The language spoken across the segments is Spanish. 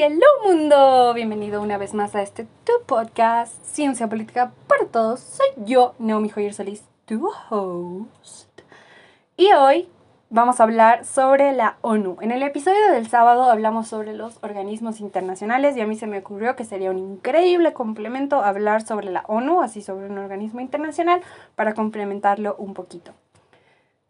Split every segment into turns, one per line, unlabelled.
Hello mundo, bienvenido una vez más a este tu podcast Ciencia Política para Todos. Soy yo, Naomi Joyer Solís, tu host. Y hoy vamos a hablar sobre la ONU. En el episodio del sábado hablamos sobre los organismos internacionales y a mí se me ocurrió que sería un increíble complemento hablar sobre la ONU, así sobre un organismo internacional, para complementarlo un poquito.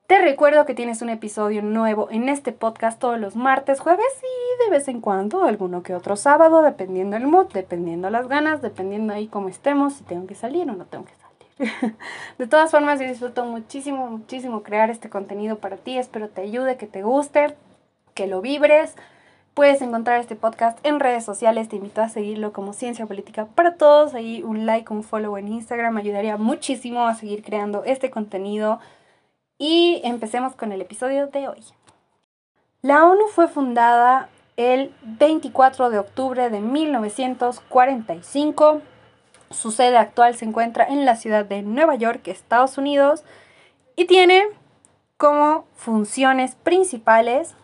Te recuerdo que tienes un episodio nuevo en este podcast todos los martes, jueves y de vez en cuando alguno que otro sábado, dependiendo el mood, dependiendo las ganas, dependiendo ahí cómo estemos, si tengo que salir o no tengo que salir. de todas formas, yo disfruto muchísimo, muchísimo crear este contenido para ti. Espero te ayude, que te guste, que lo vibres. Puedes encontrar este podcast en redes sociales. Te invito a seguirlo como Ciencia Política para Todos. Ahí un like, un follow en Instagram me ayudaría muchísimo a seguir creando este contenido y empecemos con el episodio de hoy. La ONU fue fundada el 24 de octubre de 1945. Su sede actual se encuentra en la ciudad de Nueva York, Estados Unidos, y tiene como funciones principales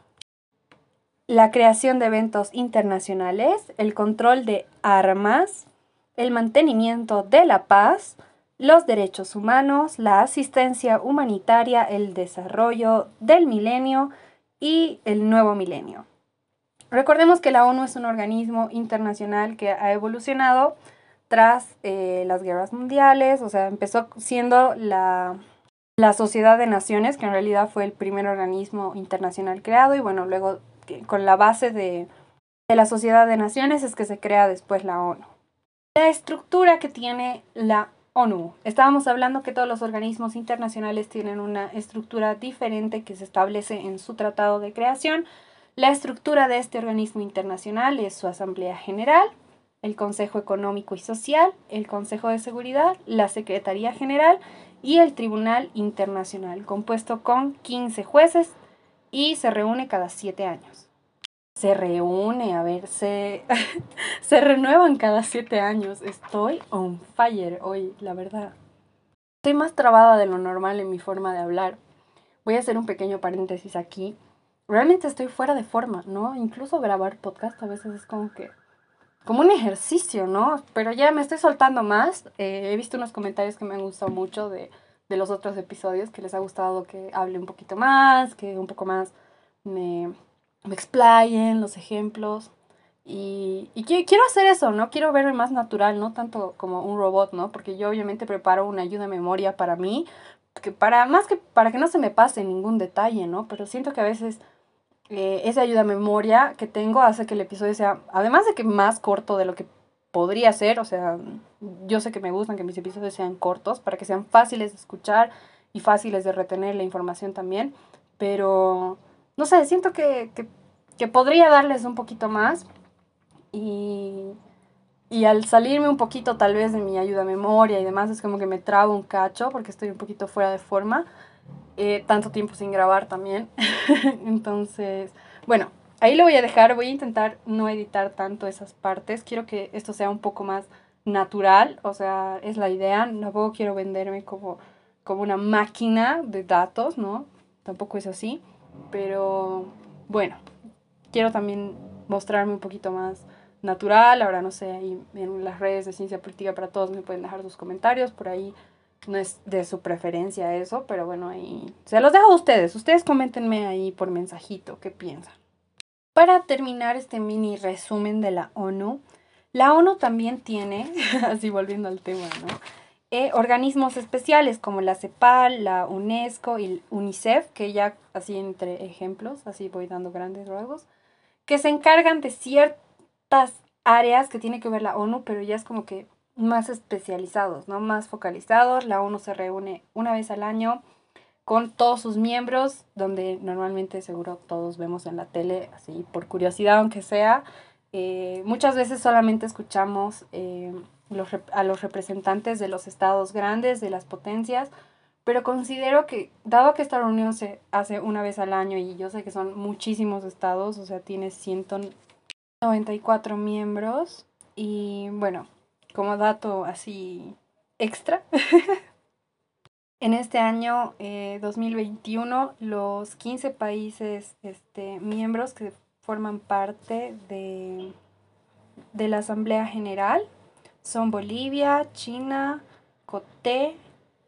la creación de eventos internacionales, el control de armas, el mantenimiento de la paz, los derechos humanos, la asistencia humanitaria, el desarrollo del milenio y el nuevo milenio. Recordemos que la ONU es un organismo internacional que ha evolucionado tras eh, las guerras mundiales, o sea, empezó siendo la, Sociedad de Naciones, que en realidad fue el primer organismo internacional creado, y bueno, luego con la base de, de la Sociedad de Naciones es que se crea después la ONU. La estructura que tiene la ONU. Estábamos hablando que todos los organismos internacionales tienen una estructura diferente que se establece en su tratado de creación. La estructura de este organismo internacional es su Asamblea General, el Consejo Económico y Social, el Consejo de Seguridad, la Secretaría General y el Tribunal Internacional, compuesto con 15 jueces y se reúne cada siete años se reúne, a ver, se, se renuevan cada siete años. Estoy on fire hoy, la verdad. Estoy más trabada de lo normal en mi forma de hablar. Voy a hacer un pequeño paréntesis aquí. Realmente estoy fuera de forma, ¿no? Incluso grabar podcast a veces es como que... Como un ejercicio, ¿no? Pero ya me estoy soltando más. Eh, he visto unos comentarios que me han gustado mucho de, de los otros episodios, que les ha gustado que hable un poquito más, que un poco más me, me explayen los ejemplos. Y, y quiero hacer eso, ¿no? Quiero verme más natural, no tanto como un robot, ¿no? Porque yo obviamente preparo una ayuda de memoria para mí, que para, más que para que no se me pase ningún detalle, ¿no? Pero siento que a veces eh, esa ayuda de memoria que tengo hace que el episodio sea, además de que más corto de lo que podría ser, o sea, yo sé que me gustan que mis episodios sean cortos para que sean fáciles de escuchar y fáciles de retener la información también, pero no sé, siento que, podría darles un poquito más y, y al salirme un poquito tal vez de mi ayuda a memoria y demás, es como que me trabo un cacho porque estoy un poquito fuera de forma, eh, tanto tiempo sin grabar también. Entonces, bueno, ahí lo voy a dejar, voy a intentar no editar tanto esas partes, quiero que esto sea un poco más natural, o sea, es la idea, tampoco quiero venderme como, como una máquina de datos, ¿no? Tampoco es así. Pero bueno, quiero también mostrarme un poquito más natural. Ahora no sé, ahí en las redes de Ciencia Política para Todos me pueden dejar sus comentarios. Por ahí no es de su preferencia eso, pero bueno, ahí se los dejo a ustedes. Ustedes coméntenme ahí por mensajito qué piensan. Para terminar este mini resumen de la ONU, la ONU también tiene, así volviendo al tema, ¿no? Eh, organismos especiales como la CEPAL, la UNESCO y UNICEF, que ya así entre ejemplos, así voy dando grandes rasgos, que se encargan de ciertas áreas que tiene que ver la ONU, pero ya es como que más especializados, ¿no? Más focalizados. La ONU se reúne una vez al año con todos sus miembros, donde normalmente seguro todos vemos en la tele, así por curiosidad aunque sea. Eh, muchas veces solamente escuchamos eh, a los representantes de los estados grandes, de las potencias, pero considero que, dado que esta reunión se hace una vez al año y yo sé que son muchísimos estados, o sea, tiene 194 miembros, y bueno, como dato así extra, en este año 2021 eh, los 15 países este, miembros que forman parte de de la Asamblea General son Bolivia, China, Coté,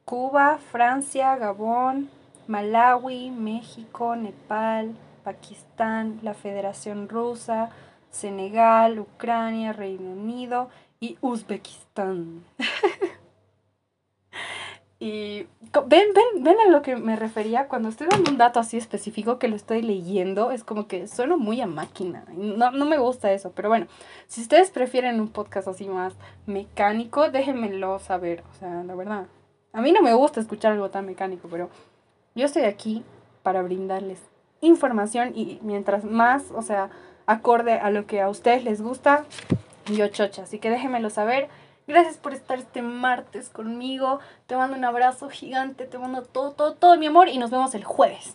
Cuba, Francia, Gabón, Malawi, México, Nepal, Pakistán, la Federación Rusa, Senegal, Ucrania, Reino Unido y Uzbekistán. y ven, ven, ven a lo que me refería cuando estoy dando un dato así específico que lo estoy leyendo, es como que sueno muy a máquina. No, no me gusta eso, pero bueno, si ustedes prefieren un podcast así más mecánico, déjenmelo saber. O sea, la verdad, a mí no me gusta escuchar algo tan mecánico, pero yo estoy aquí para brindarles información y mientras más, o sea, acorde a lo que a ustedes les gusta, yo chocha. Así que déjenmelo saber. Gracias por estar este martes conmigo. Te mando un abrazo gigante, te mando todo, todo, todo mi amor y nos vemos el jueves.